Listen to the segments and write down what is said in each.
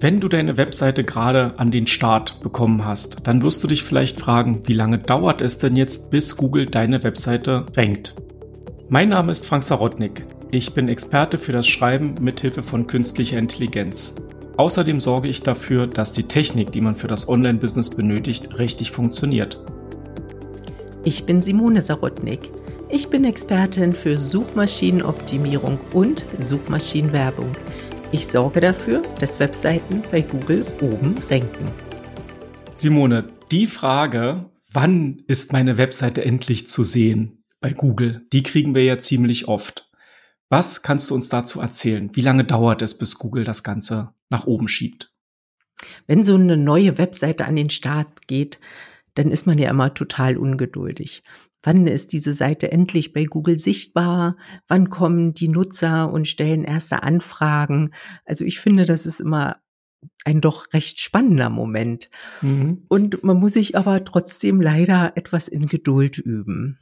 Wenn du deine Webseite gerade an den Start bekommen hast, dann wirst du dich vielleicht fragen, wie lange dauert es denn jetzt, bis Google deine Webseite rankt? Mein Name ist Frank Sarotnik. Ich bin Experte für das Schreiben mithilfe von künstlicher Intelligenz. Außerdem sorge ich dafür, dass die Technik, die man für das Online-Business benötigt, richtig funktioniert. Ich bin Simone Sarotnik. Ich bin Expertin für Suchmaschinenoptimierung und Suchmaschinenwerbung. Ich sorge dafür, dass Webseiten bei Google oben ranken. Simone, die Frage, wann ist meine Webseite endlich zu sehen bei Google, die kriegen wir ja ziemlich oft. Was kannst du uns dazu erzählen? Wie lange dauert es, bis Google das Ganze nach oben schiebt? Wenn so eine neue Webseite an den Start geht, dann ist man ja immer total ungeduldig. Wann ist diese Seite endlich bei Google sichtbar? Wann kommen die Nutzer und stellen erste Anfragen? Also ich finde, das ist immer ein doch recht spannender Moment. Mhm. Und man muss sich aber trotzdem leider etwas in Geduld üben.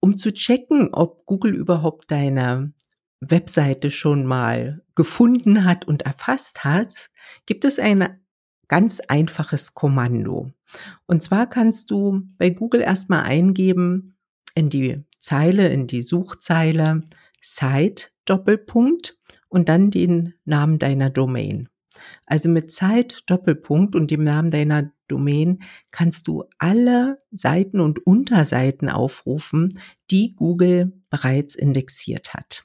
Um zu checken, ob Google überhaupt deine Webseite schon mal gefunden hat und erfasst hat, gibt es ein ganz einfaches Kommando. Und zwar kannst du bei Google erstmal eingeben in die Zeile, in die Suchzeile Site Doppelpunkt und dann den Namen deiner Domain. Also mit Zeit Doppelpunkt und dem Namen deiner Domain kannst du alle Seiten und Unterseiten aufrufen, die Google bereits indexiert hat.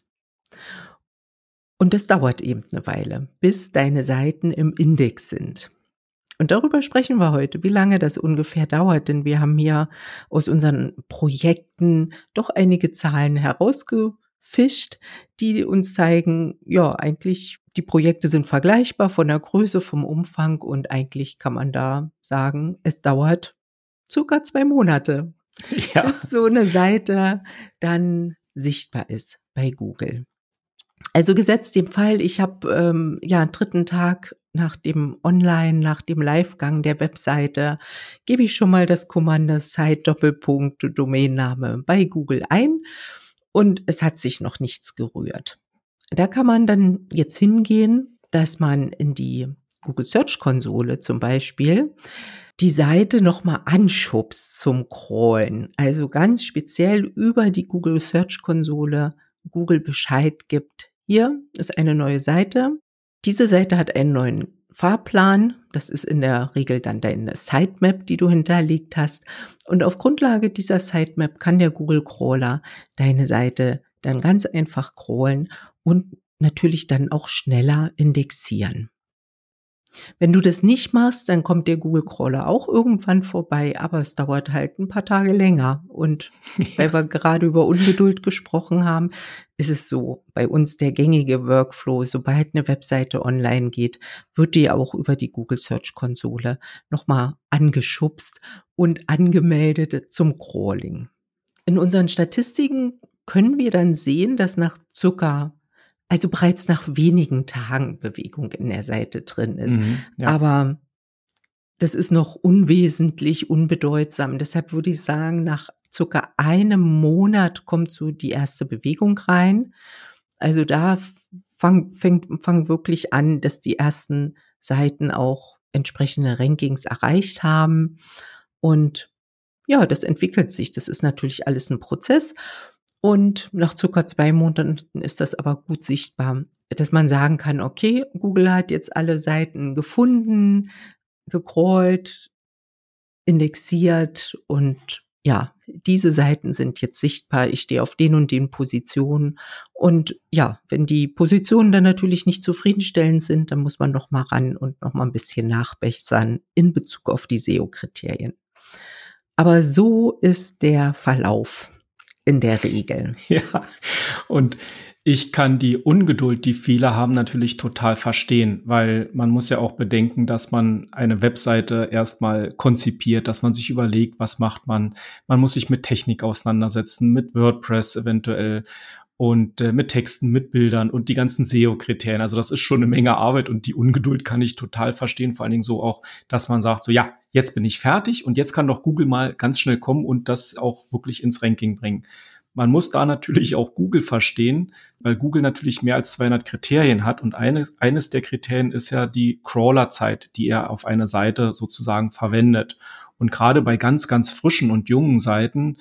Und das dauert eben eine Weile, bis deine Seiten im Index sind. Und darüber sprechen wir heute, wie lange das ungefähr dauert, denn wir haben hier aus unseren Projekten doch einige Zahlen herausgefischt, die uns zeigen, ja, eigentlich die Projekte sind vergleichbar von der Größe, vom Umfang und eigentlich kann man da sagen, es dauert circa zwei Monate, ja. bis so eine Seite dann sichtbar ist bei Google. Also gesetzt dem Fall, ich habe ähm, ja einen dritten Tag nach dem Online, nach dem Livegang der Webseite, gebe ich schon mal das Kommando Site Doppelpunkt Domainname bei Google ein und es hat sich noch nichts gerührt. Da kann man dann jetzt hingehen, dass man in die Google Search Konsole zum Beispiel die Seite nochmal anschubst zum Crawlen. Also ganz speziell über die Google Search Konsole Google Bescheid gibt. Hier ist eine neue Seite. Diese Seite hat einen neuen Fahrplan. Das ist in der Regel dann deine Sitemap, die du hinterlegt hast. Und auf Grundlage dieser Sitemap kann der Google Crawler deine Seite dann ganz einfach crawlen und natürlich dann auch schneller indexieren. Wenn du das nicht machst, dann kommt der Google Crawler auch irgendwann vorbei, aber es dauert halt ein paar Tage länger. Und weil wir gerade über Ungeduld gesprochen haben, ist es so, bei uns der gängige Workflow, sobald eine Webseite online geht, wird die auch über die Google Search Konsole nochmal angeschubst und angemeldet zum Crawling. In unseren Statistiken können wir dann sehen, dass nach circa also bereits nach wenigen Tagen Bewegung in der Seite drin ist. Mhm, ja. Aber das ist noch unwesentlich, unbedeutsam. Deshalb würde ich sagen, nach circa einem Monat kommt so die erste Bewegung rein. Also da fang, fängt, fang wirklich an, dass die ersten Seiten auch entsprechende Rankings erreicht haben. Und ja, das entwickelt sich. Das ist natürlich alles ein Prozess. Und nach circa zwei Monaten ist das aber gut sichtbar, dass man sagen kann, okay, Google hat jetzt alle Seiten gefunden, gecrawlt, indexiert und ja, diese Seiten sind jetzt sichtbar. Ich stehe auf den und den Positionen. Und ja, wenn die Positionen dann natürlich nicht zufriedenstellend sind, dann muss man noch mal ran und noch mal ein bisschen nachbessern in Bezug auf die SEO-Kriterien. Aber so ist der Verlauf in der Regel. Ja, und ich kann die Ungeduld, die viele haben, natürlich total verstehen, weil man muss ja auch bedenken, dass man eine Webseite erstmal konzipiert, dass man sich überlegt, was macht man. Man muss sich mit Technik auseinandersetzen, mit WordPress eventuell und äh, mit Texten, mit Bildern und die ganzen SEO-Kriterien. Also das ist schon eine Menge Arbeit und die Ungeduld kann ich total verstehen. Vor allen Dingen so auch, dass man sagt, so ja, jetzt bin ich fertig und jetzt kann doch Google mal ganz schnell kommen und das auch wirklich ins Ranking bringen. Man muss da natürlich auch Google verstehen, weil Google natürlich mehr als 200 Kriterien hat und eines, eines der Kriterien ist ja die Crawlerzeit, die er auf einer Seite sozusagen verwendet. Und gerade bei ganz, ganz frischen und jungen Seiten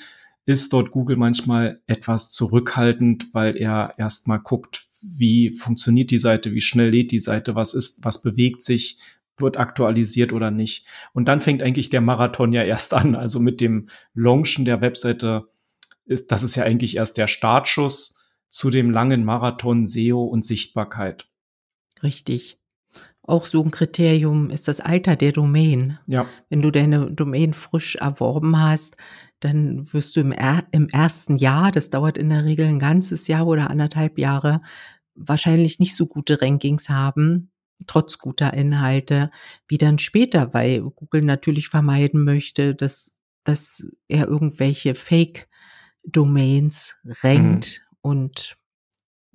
ist dort Google manchmal etwas zurückhaltend, weil er erstmal guckt, wie funktioniert die Seite, wie schnell lädt die Seite, was ist, was bewegt sich, wird aktualisiert oder nicht. Und dann fängt eigentlich der Marathon ja erst an. Also mit dem Launchen der Webseite ist, das ist ja eigentlich erst der Startschuss zu dem langen Marathon SEO und Sichtbarkeit. Richtig. Auch so ein Kriterium ist das Alter der Domain. Ja. Wenn du deine Domain frisch erworben hast, dann wirst du im, er im ersten Jahr, das dauert in der Regel ein ganzes Jahr oder anderthalb Jahre, wahrscheinlich nicht so gute Rankings haben, trotz guter Inhalte, wie dann später, weil Google natürlich vermeiden möchte, dass, dass er irgendwelche Fake-Domains rankt mhm. und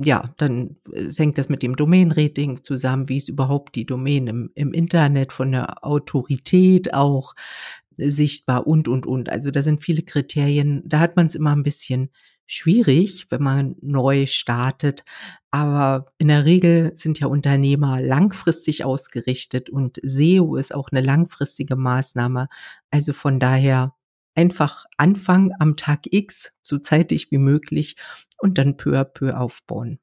ja, dann hängt das mit dem Domain-Rating zusammen, wie ist überhaupt die Domain im, im Internet von der Autorität auch sichtbar und, und, und. Also da sind viele Kriterien, da hat man es immer ein bisschen schwierig, wenn man neu startet. Aber in der Regel sind ja Unternehmer langfristig ausgerichtet und SEO ist auch eine langfristige Maßnahme. Also von daher einfach anfangen am Tag X, so zeitig wie möglich und dann peu à peu aufbauen.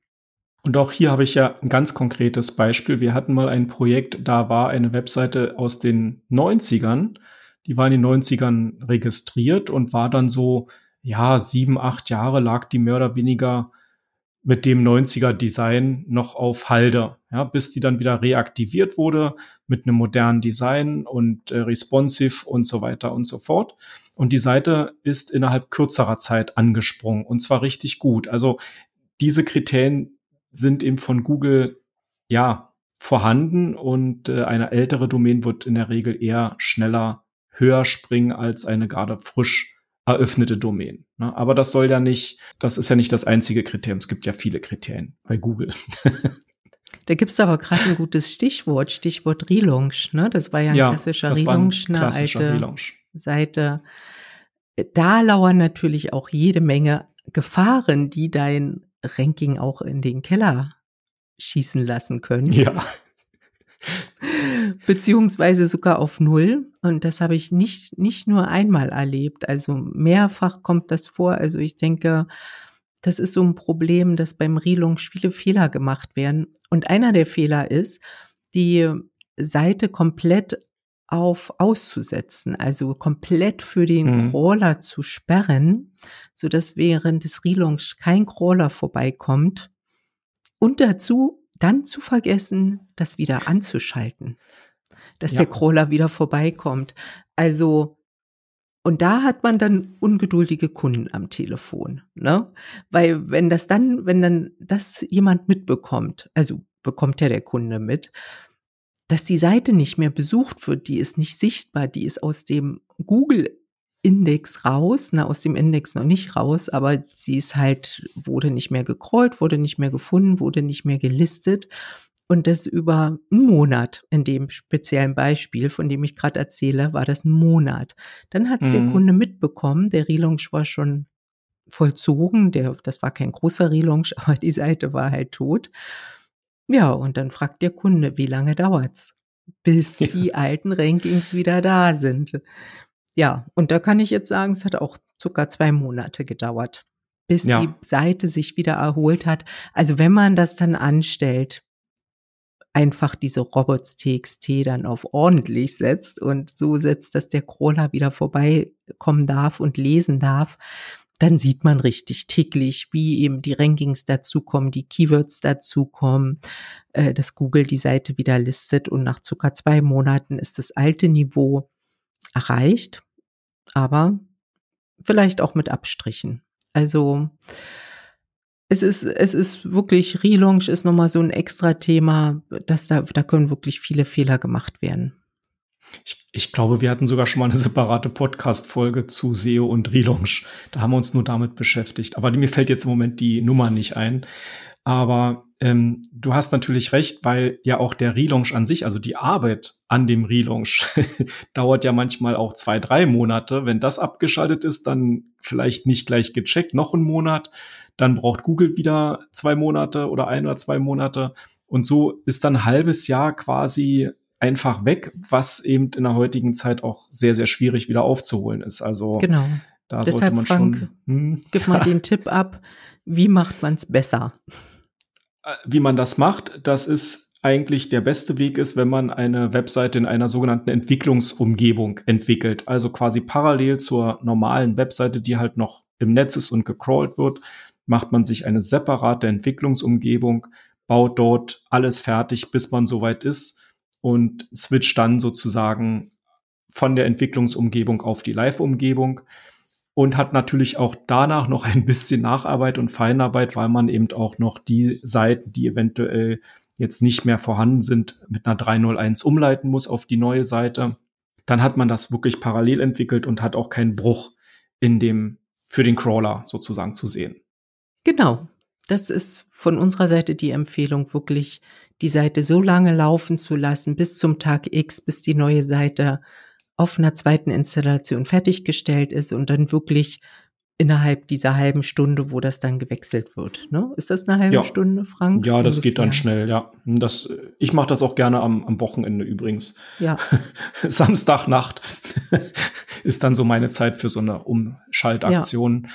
Und auch hier habe ich ja ein ganz konkretes Beispiel. Wir hatten mal ein Projekt, da war eine Webseite aus den 90ern. Die war in den 90ern registriert und war dann so ja, sieben, acht Jahre lag die mehr oder weniger mit dem 90er Design noch auf Halde, ja, bis die dann wieder reaktiviert wurde mit einem modernen Design und äh, responsive und so weiter und so fort. Und die Seite ist innerhalb kürzerer Zeit angesprungen und zwar richtig gut. Also diese Kriterien sind eben von Google ja vorhanden und äh, eine ältere Domain wird in der Regel eher schneller höher springen als eine gerade frisch eröffnete Domain. Ne? Aber das soll ja nicht, das ist ja nicht das einzige Kriterium. Es gibt ja viele Kriterien bei Google. Da gibt's aber gerade ein gutes Stichwort, Stichwort Relaunch. Ne? Das war ja ein ja, klassischer Relaunch, eine klassischer alte Relaunch. Seite. Da lauern natürlich auch jede Menge Gefahren, die dein Ranking auch in den Keller schießen lassen können. Ja beziehungsweise sogar auf Null. Und das habe ich nicht, nicht nur einmal erlebt. Also mehrfach kommt das vor. Also ich denke, das ist so ein Problem, dass beim Relaunch viele Fehler gemacht werden. Und einer der Fehler ist, die Seite komplett auf auszusetzen, also komplett für den mhm. Crawler zu sperren, so dass während des Relaunch kein Crawler vorbeikommt und dazu dann zu vergessen, das wieder anzuschalten, dass ja. der Crawler wieder vorbeikommt. Also, und da hat man dann ungeduldige Kunden am Telefon, ne? Weil wenn das dann, wenn dann das jemand mitbekommt, also bekommt ja der Kunde mit, dass die Seite nicht mehr besucht wird, die ist nicht sichtbar, die ist aus dem Google Index raus, na, aus dem Index noch nicht raus, aber sie ist halt, wurde nicht mehr gecrawlt, wurde nicht mehr gefunden, wurde nicht mehr gelistet. Und das über einen Monat. In dem speziellen Beispiel, von dem ich gerade erzähle, war das ein Monat. Dann hat es mhm. der Kunde mitbekommen, der Relaunch war schon vollzogen, der, das war kein großer Relaunch, aber die Seite war halt tot. Ja, und dann fragt der Kunde, wie lange dauert's, bis ja. die alten Rankings wieder da sind. Ja, und da kann ich jetzt sagen, es hat auch sogar zwei Monate gedauert, bis ja. die Seite sich wieder erholt hat. Also wenn man das dann anstellt, einfach diese Robots.txt dann auf ordentlich setzt und so setzt, dass der Crawler wieder vorbeikommen darf und lesen darf, dann sieht man richtig täglich, wie eben die Rankings dazukommen, die Keywords dazukommen, äh, dass Google die Seite wieder listet und nach circa zwei Monaten ist das alte Niveau erreicht aber vielleicht auch mit Abstrichen. Also es ist, es ist wirklich, Relaunch ist nochmal so ein extra Thema, dass da, da können wirklich viele Fehler gemacht werden. Ich, ich glaube, wir hatten sogar schon mal eine separate Podcast-Folge zu SEO und Relaunch. Da haben wir uns nur damit beschäftigt. Aber mir fällt jetzt im Moment die Nummer nicht ein. Aber ähm, du hast natürlich recht, weil ja auch der Relaunch an sich, also die Arbeit an dem Relaunch, dauert ja manchmal auch zwei, drei Monate. Wenn das abgeschaltet ist, dann vielleicht nicht gleich gecheckt, noch einen Monat. Dann braucht Google wieder zwei Monate oder ein oder zwei Monate. Und so ist dann ein halbes Jahr quasi einfach weg, was eben in der heutigen Zeit auch sehr, sehr schwierig wieder aufzuholen ist. Also genau. da Deshalb, sollte man Frank, schon. Hm. Gib mal den Tipp ab. Wie macht man es besser? Wie man das macht, das ist eigentlich der beste Weg ist, wenn man eine Webseite in einer sogenannten Entwicklungsumgebung entwickelt. Also quasi parallel zur normalen Webseite, die halt noch im Netz ist und gecrawlt wird, macht man sich eine separate Entwicklungsumgebung, baut dort alles fertig, bis man soweit ist und switcht dann sozusagen von der Entwicklungsumgebung auf die Live-Umgebung und hat natürlich auch danach noch ein bisschen Nacharbeit und Feinarbeit, weil man eben auch noch die Seiten, die eventuell jetzt nicht mehr vorhanden sind, mit einer 301 umleiten muss auf die neue Seite. Dann hat man das wirklich parallel entwickelt und hat auch keinen Bruch in dem für den Crawler sozusagen zu sehen. Genau. Das ist von unserer Seite die Empfehlung, wirklich die Seite so lange laufen zu lassen bis zum Tag X, bis die neue Seite auf einer zweiten Installation fertiggestellt ist und dann wirklich innerhalb dieser halben Stunde, wo das dann gewechselt wird. Ne? Ist das eine halbe ja. Stunde, Frank? Ja, das Ungefähr? geht dann schnell, ja. Das, ich mache das auch gerne am, am Wochenende übrigens. Ja. Samstagnacht ist dann so meine Zeit für so eine Umschaltaktion, ja.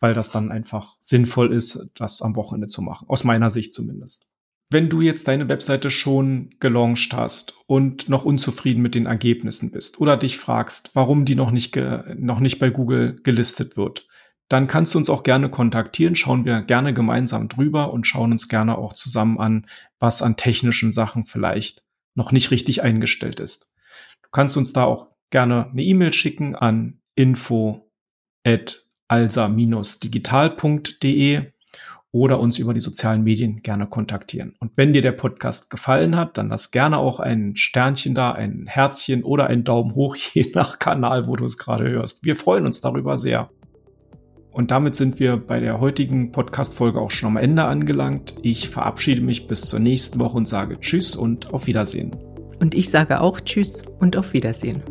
weil das dann einfach sinnvoll ist, das am Wochenende zu machen. Aus meiner Sicht zumindest wenn du jetzt deine Webseite schon gelauncht hast und noch unzufrieden mit den Ergebnissen bist oder dich fragst, warum die noch nicht, noch nicht bei Google gelistet wird, dann kannst du uns auch gerne kontaktieren. Schauen wir gerne gemeinsam drüber und schauen uns gerne auch zusammen an, was an technischen Sachen vielleicht noch nicht richtig eingestellt ist. Du kannst uns da auch gerne eine E-Mail schicken an info at alsa-digital.de oder uns über die sozialen Medien gerne kontaktieren. Und wenn dir der Podcast gefallen hat, dann lass gerne auch ein Sternchen da, ein Herzchen oder einen Daumen hoch, je nach Kanal, wo du es gerade hörst. Wir freuen uns darüber sehr. Und damit sind wir bei der heutigen Podcast-Folge auch schon am Ende angelangt. Ich verabschiede mich bis zur nächsten Woche und sage Tschüss und auf Wiedersehen. Und ich sage auch Tschüss und auf Wiedersehen.